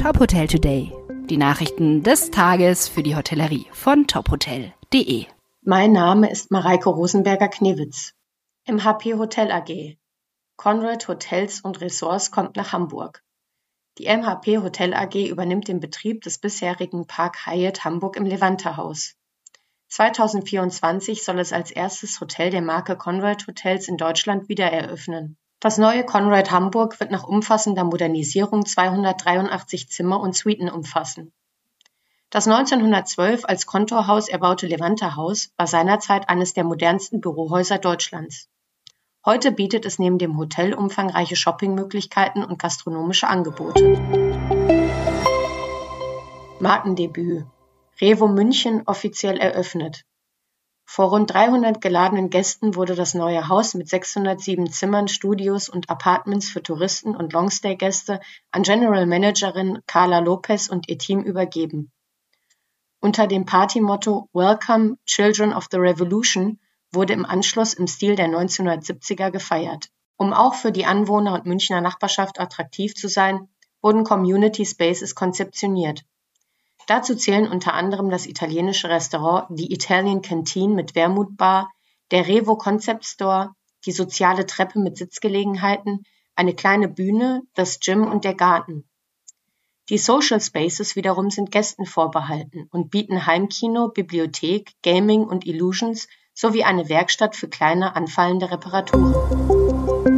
Top Hotel Today. Die Nachrichten des Tages für die Hotellerie von tophotel.de. Mein Name ist Mareike Rosenberger-Knewitz. Im HP Hotel AG. Conrad Hotels und Ressorts kommt nach Hamburg. Die MHP Hotel AG übernimmt den Betrieb des bisherigen Park Hyatt Hamburg im Levante Haus. 2024 soll es als erstes Hotel der Marke Conrad Hotels in Deutschland wieder eröffnen. Das neue Conrad Hamburg wird nach umfassender Modernisierung 283 Zimmer und Suiten umfassen. Das 1912 als Kontorhaus erbaute Levante Haus war seinerzeit eines der modernsten Bürohäuser Deutschlands. Heute bietet es neben dem Hotel umfangreiche Shoppingmöglichkeiten und gastronomische Angebote. Markendebüt. Revo München offiziell eröffnet. Vor rund 300 geladenen Gästen wurde das neue Haus mit 607 Zimmern, Studios und Apartments für Touristen und Longstay-Gäste an General Managerin Carla Lopez und ihr Team übergeben. Unter dem Partymotto Welcome Children of the Revolution wurde im Anschluss im Stil der 1970er gefeiert. Um auch für die Anwohner und Münchner Nachbarschaft attraktiv zu sein, wurden Community Spaces konzeptioniert. Dazu zählen unter anderem das italienische Restaurant The Italian Canteen mit Wermutbar, der Revo Concept Store, die soziale Treppe mit Sitzgelegenheiten, eine kleine Bühne, das Gym und der Garten. Die Social Spaces wiederum sind Gästen vorbehalten und bieten Heimkino, Bibliothek, Gaming und Illusions sowie eine Werkstatt für kleine anfallende Reparaturen.